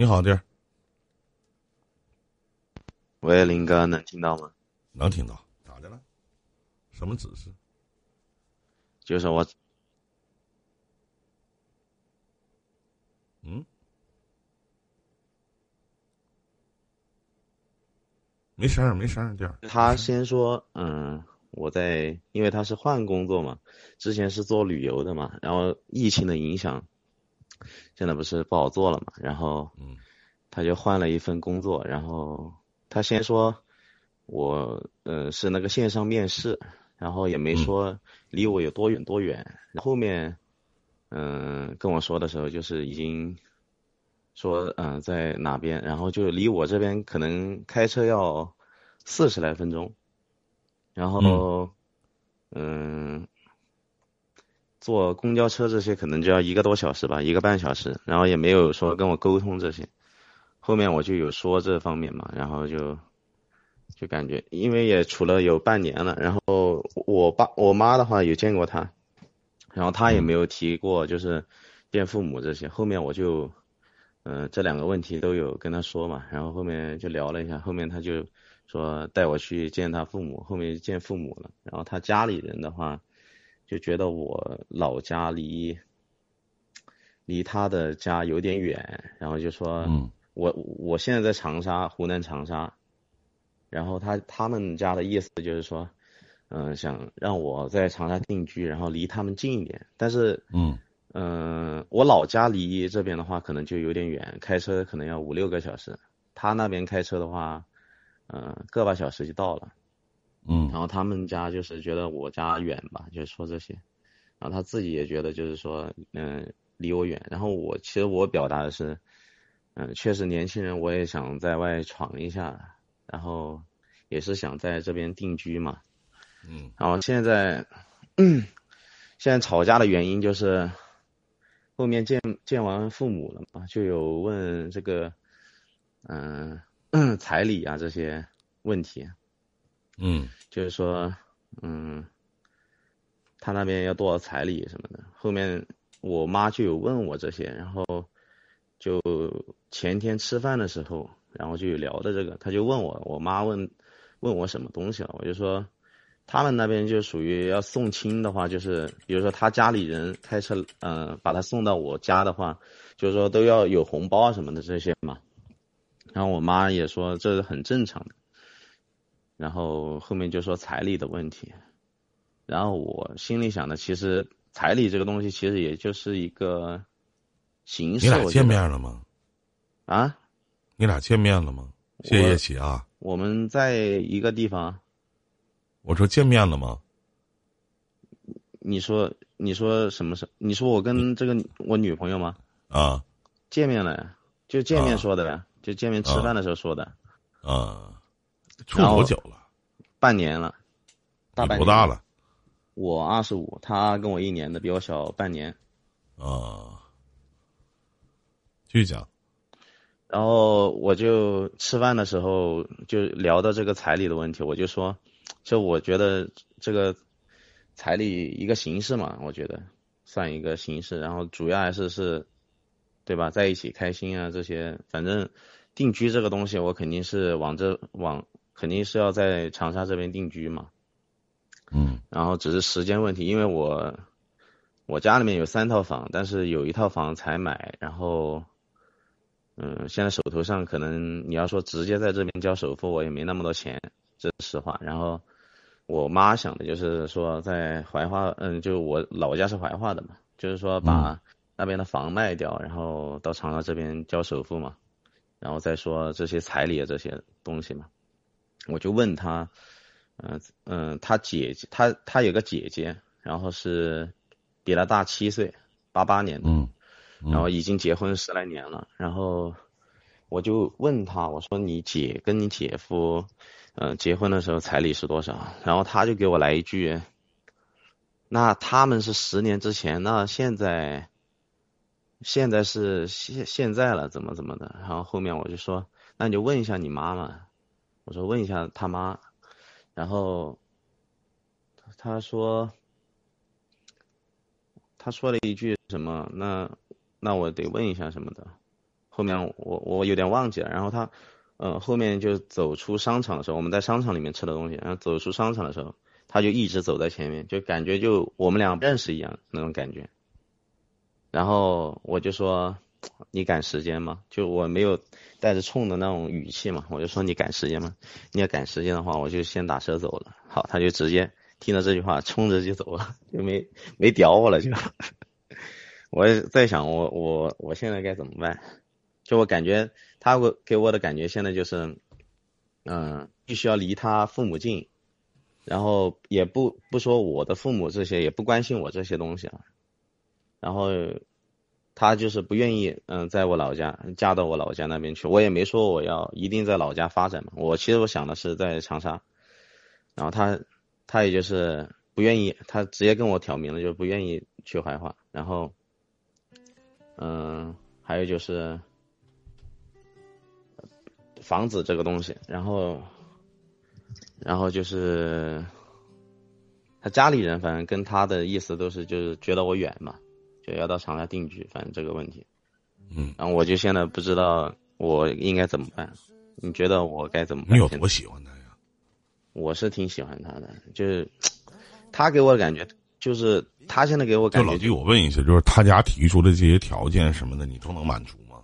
你好，弟儿。喂，林哥，能听到吗？能听到，咋的了？什么指示？就是我，嗯，没声儿，没声儿，弟儿。他先说，嗯，我在，因为他是换工作嘛，之前是做旅游的嘛，然后疫情的影响，现在不是不好做了嘛，然后，嗯，他就换了一份工作，然后他先说，我，呃，是那个线上面试，然后也没说离我有多远多远，后面，嗯，跟我说的时候就是已经说，嗯、在哪边，然后就离我这边可能开车要四十来分钟，然后，嗯，坐公交车这些可能就要一个多小时吧，一个半小时，然后也没有说跟我沟通这些，后面我就有说这方面嘛，然后就就感觉，因为也处了有半年了，然后我爸我妈的话有见过他，然后他也没有提过就是见父母这些，后面我就，嗯、这两个问题都有跟他说嘛，然后后面就聊了一下，后面他就说带我去见他父母，后面见父母了，然后他家里人的话就觉得我老家离离他的家有点远，然后就说，嗯我我现在在长沙，湖南长沙，然后他他们家的意思就是说，嗯、想让我在长沙定居，然后离他们近一点。但是，嗯嗯、我老家离这边的话可能就有点远，开车可能要五六个小时。他那边开车的话，嗯、个把小时就到了。嗯然后他们家就是觉得我家远吧，就是说这些，然后他自己也觉得就是说，嗯、离我远。然后我其实我表达的是，嗯、确实年轻人我也想在外闯一下，然后也是想在这边定居嘛。嗯然后现在，嗯，现在吵架的原因就是，后面见见完父母了嘛，就有问这个，嗯、彩礼啊这些问题。嗯就是说，嗯，他那边要多少彩礼什么的。后面我妈就有问我这些，然后就前天吃饭的时候，然后就有聊的这个，他就问我，我妈问问我什么东西了，我就说他们那边就属于要送亲的话，就是比如说他家里人开车，嗯、把他送到我家的话，就是说都要有红包啊什么的这些嘛。然后我妈也说这是很正常的。然后后面就说彩礼的问题，然后我心里想的，其实彩礼这个东西其实也就是一个形式。你俩见面了吗？啊？你俩见面了吗？谢谢起啊！我们在一个地方，我说见面了吗？你说你说什么事？你说我跟这个我女朋友吗？啊见面了呀，就见面啊说的呀，就见面吃饭的时候说的，啊，处多久了？半年了，大你半年多大了？我二十五，他跟我一年的，比我小半年。啊，继续讲。然后我就吃饭的时候就聊到这个彩礼的问题，我就说，就我觉得这个彩礼一个形式嘛，我觉得算一个形式，然后主要还是是，对吧，在一起开心啊这些，反正定居这个东西，我肯定是往这往肯定是要在长沙这边定居嘛，嗯然后只是时间问题，因为我我家里面有三套房，但是有一套房才买，然后嗯，现在手头上可能你要说直接在这边交首付，我也没那么多钱，这是实话。然后我妈想的就是说在怀化，嗯，就我老家是怀化的嘛，就是说把那边的房卖掉，然后到长沙这边交首付嘛，然后再说这些彩礼啊这些东西嘛。我就问他，嗯、嗯，他姐姐，他他有个姐姐，然后是比他大七岁，八八年的，嗯嗯然后已经结婚十来年了，然后我就问他，我说你姐跟你姐夫，呃，结婚的时候彩礼是多少？然后他就给我来一句，那他们是十年之前，那现在，现在是现现在了，怎么怎么的？然后后面我就说，那你就问一下你妈妈，我说问一下他妈，然后他说，他说了一句什么？那那我得问一下什么的。后面我我有点忘记了，然后他，呃，后面就走出商场的时候，我们在商场里面吃的东西，然后走出商场的时候，他就一直走在前面，就感觉就我们俩认识一样那种感觉。然后我就说，你赶时间吗？就我没有带着冲的那种语气嘛，我就说你赶时间吗？你要赶时间的话，我就先打车走了。好，他就直接听到这句话，冲着就走了，就没没屌我了就。我也在想，我我我现在该怎么办？就我感觉他给给我的感觉现在就是，嗯，必须要离他父母近，然后也不不说我的父母这些，也不关心我这些东西了。然后他就是不愿意，嗯，在我老家嫁到我老家那边去。我也没说我要一定在老家发展嘛。我其实我想的是在长沙。然后他他也就是不愿意，他直接跟我挑明了，就是不愿意去怀化。然后，嗯，还有就是房子这个东西。然后，然后就是他家里人，反正跟他的意思都是就是觉得我远嘛。就要到长沙定居，反正这个问题，嗯，然后我就现在不知道我应该怎么办，你觉得我该怎么办？你有多喜欢他呀？我是挺喜欢他的，就是他给我的感觉，就是他现在给我感觉。就老弟，我问一下，就是他家提出的这些条件什么的，你都能满足吗？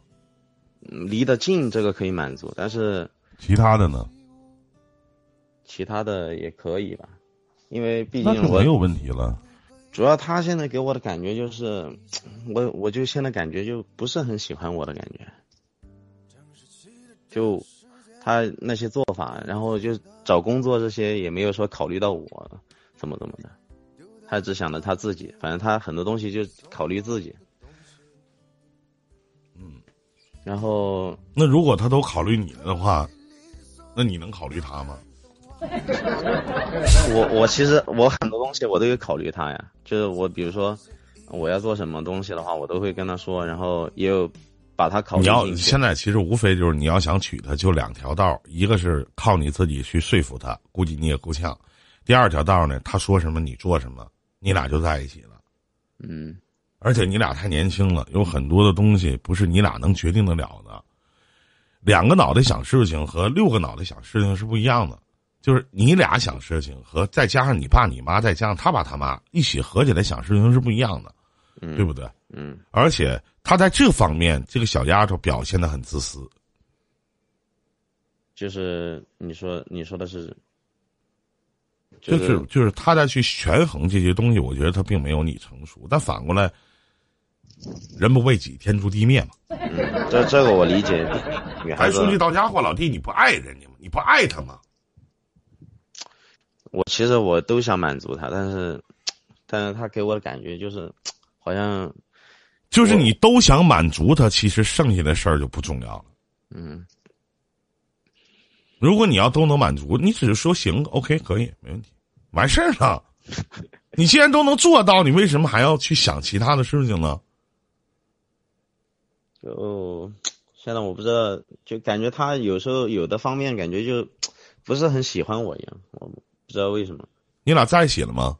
离得近，这个可以满足，但是其他的呢？其他的也可以吧，因为毕竟我没有问题了。主要他现在给我的感觉就是，我我就现在感觉就不是很喜欢我的感觉，就他那些做法，然后就找工作这些也没有说考虑到我怎么怎么的，他只想着他自己，反正他很多东西就考虑自己。嗯，然后那如果他都考虑你了的话，那你能考虑他吗？我我其实我很多东西我都有考虑他呀，就是我比如说我要做什么东西的话，我都会跟他说，然后也有把他考虑。你要现在其实无非就是你要想娶她，就两条道，一个是靠你自己去说服她，估计你也够呛；第二条道呢，他说什么你做什么，你俩就在一起了。嗯，而且你俩太年轻了，有很多的东西不是你俩能决定得了的。两个脑袋想事情和六个脑袋想事情是不一样的。就是你俩想事情和再加上你爸你妈再加上他爸他妈一起合起来想事情是不一样的，对不对？嗯。而且他在这方面，这个小丫头表现的很自私。就是你说你说的是，就是就是他在去权衡这些东西，我觉得他并没有你成熟。但反过来，人不为己，天诛地灭嘛。嗯，这这个我理解。还说句到家话，老弟，你不爱人家吗？你不爱他吗？我其实我都想满足他，但是，但是他给我的感觉就是，好像，就是你都想满足他，其实剩下的事儿就不重要了。嗯，如果你要都能满足，你只是说行，OK，可以，没问题，完事儿了。你既然都能做到，你为什么还要去想其他的事情呢？就现在我不知道，就感觉他有时候有的方面感觉就不是很喜欢我一样，我。不知道为什么，你俩在一起了吗？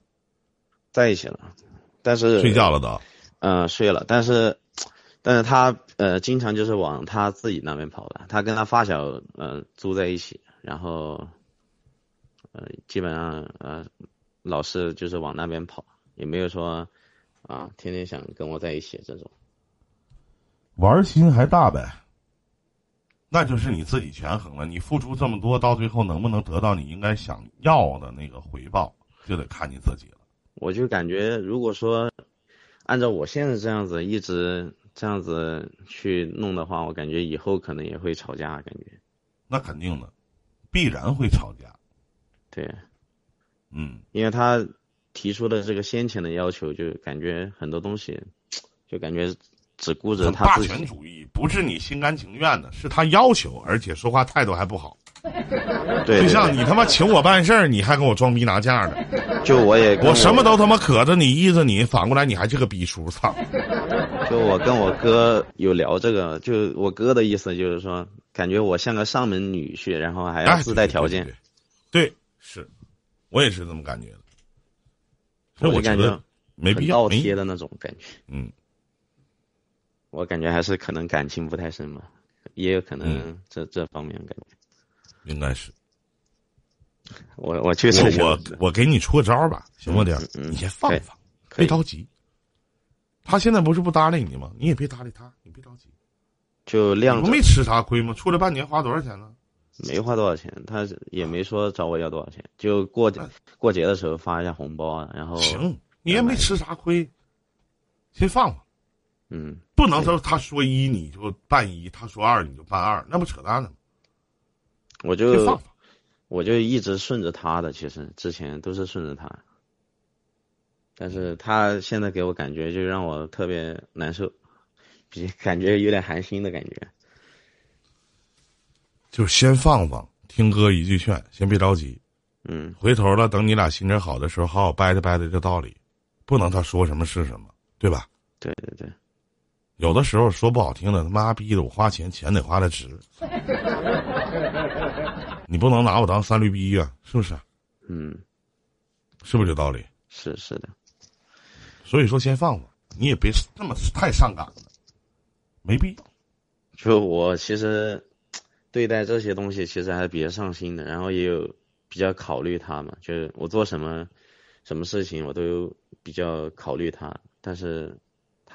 在一起了，但是睡觉了都。嗯，睡了，但是，但是他呃，经常就是往他自己那边跑的。他跟他发小呃住在一起，然后，呃，基本上呃，老是就是往那边跑，也没有说啊，天天想跟我在一起这种。玩心还大呗。那就是你自己权衡了，你付出这么多，到最后能不能得到你应该想要的那个回报，就得看你自己了。我就感觉，如果说按照我现在这样子一直这样子去弄的话，我感觉以后可能也会吵架，感觉。那肯定的，必然会吵架。对，嗯，因为他提出的这个先前的要求，就感觉很多东西，就感觉。只顾着他霸权主义，不是你心甘情愿的，是他要求，而且说话态度还不好。对，就像你他妈请我办事儿，你还跟我装逼拿价的。就我也我什么都他妈可着你依着你，反过来你还是个逼叔，操！就我跟我哥有聊这个，就我哥的意思就是说，感觉我像个上门女婿，然后还要自带条件。对，是，我也是这么感觉的。所以我觉得没必要倒贴的那种感觉。嗯。我感觉还是可能感情不太深吧，也有可能这、这方面感觉。应该是。我我确实我我我给你出个招儿吧，行不点？嗯嗯你先放一放，别着急。他现在不是不搭理你吗？你也别搭理他，你别着急。就晾着不没吃啥亏吗？出来半年花多少钱呢？没花多少钱，他也没说找我要多少钱，就过节过节的时候发一下红包啊，然后行，你也没吃啥亏，先放放。嗯，不能说他说一你就办一，他说二你就办二，那不扯淡呢吗？我就放放。我就一直顺着他的，其实之前都是顺着他，但是他现在给我感觉就让我特别难受，比 感觉有点寒心的感觉。就是先放放，听哥一句劝，先别着急。嗯回头了，等你俩心情好的时候，好好掰扯掰扯这道理，不能他说什么是什么，对吧？对对对，有的时候说不好听的，他妈逼的我花钱，钱得花的值。你不能拿我当三驴逼呀、是不是？嗯，是不是这道理？是是的，所以说先放放，你也别这么太上赶了，没必要。就我其实对待这些东西其实还是比较上心的，然后也有比较考虑他嘛，就是我做什么什么事情我都有比较考虑他，但是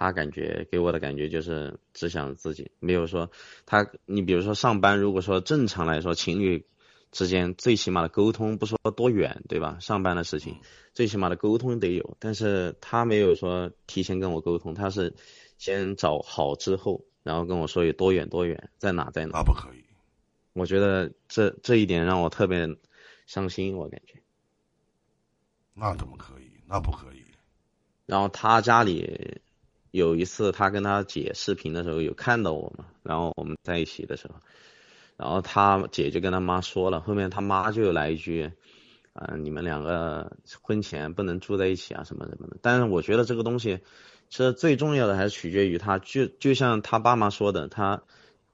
他感觉给我的感觉就是只想自己，没有说他你比如说上班，如果说正常来说情侣之间最起码的沟通不说多远，对吧？上班的事情最起码的沟通得有，但是他没有说提前跟我沟通，他是先找好之后，然后跟我说有多远多远，在哪在哪那。不可以。我觉得这这一点让我特别伤心，我感觉。那怎么可以？那不可以。然后他家里有一次，他跟他姐视频的时候有看到我嘛，然后我们在一起的时候，然后他姐就跟他妈说了，后面他妈就来一句，啊、你们两个婚前不能住在一起啊，什么什么的。但是我觉得这个东西，其实最重要的还是取决于他，就就像他爸妈说的，他，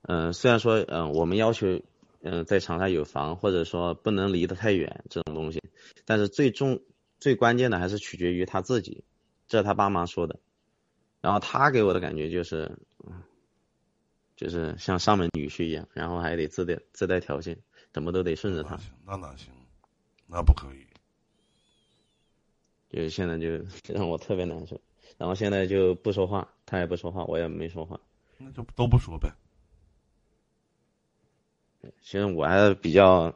嗯、虽然说，嗯、我们要求，嗯、在长沙有房，或者说不能离得太远这种东西，但是最重最关键的还是取决于他自己，这是他爸妈说的。然后他给我的感觉就是，嗯，就是像上门女婿一样，然后还得自带自带条件，怎么都得顺着他。那哪行？那不可以。就是现在就 让我特别难受，然后现在就不说话，他也不说话，我也没说话。那就都不说呗。其实我还是比较，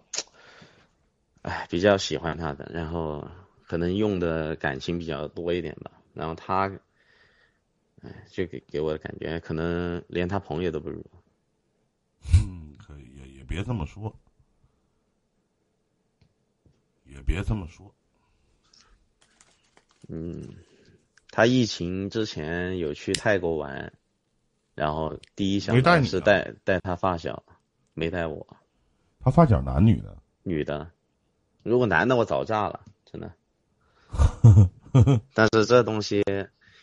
哎，比较喜欢他的，然后可能用的感情比较多一点吧。然后他，哎，这给给我的感觉，可能连他朋友都不如。嗯，可以，也也别这么说，也别这么说。嗯，他疫情之前有去泰国玩，然后第一想没带是带带他发小，没带我，他发小男女的，女的。如果男的我早炸了，真的。但是这东西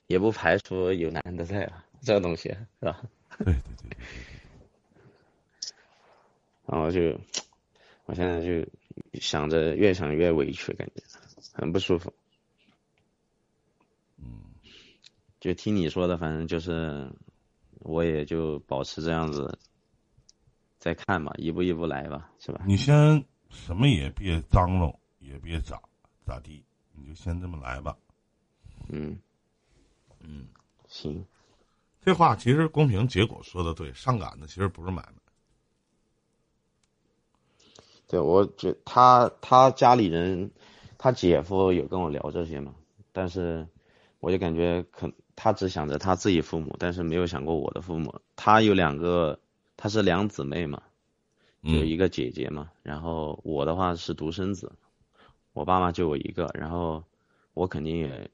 也不排除有男的在啊，这个东西是吧？对对对对，然后就，我现在就想着越想越委屈，感觉很不舒服。嗯，就听你说的，反正就是，我也就保持这样子，再看吧，一步一步来吧，是吧？你先什么也别张罗，也别咋咋地，你就先这么来吧。嗯，嗯，行，这话其实公平，结果说的对，上赶的其实不是买卖。对我觉他他家里人，他姐夫有跟我聊这些嘛，但是我就感觉可他只想着他自己父母，但是没有想过我的父母。他有两个，他是两姊妹嘛，有嗯一个姐姐嘛，然后我的话是独生子，我爸妈就我一个，然后我肯定也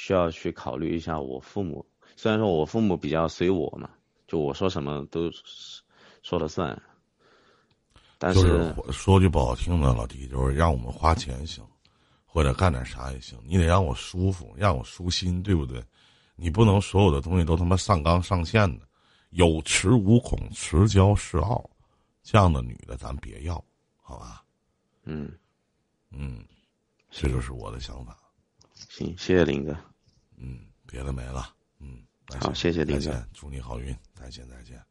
需要去考虑一下我父母。虽然说我父母比较随我嘛，就我说什么都说了算，但就是说句不好听的，老弟，就是让我们花钱行，或者干点啥也行，你得让我舒服，让我舒心，对不对？你不能所有的东西都他妈上纲上线的，有恃无恐，持骄恃傲，这样的女的咱别要，好吧？嗯，嗯，这就是我的想法。行，谢谢林哥。嗯，别的没了。嗯，好，谢谢李哥，祝你好运，再见，再见。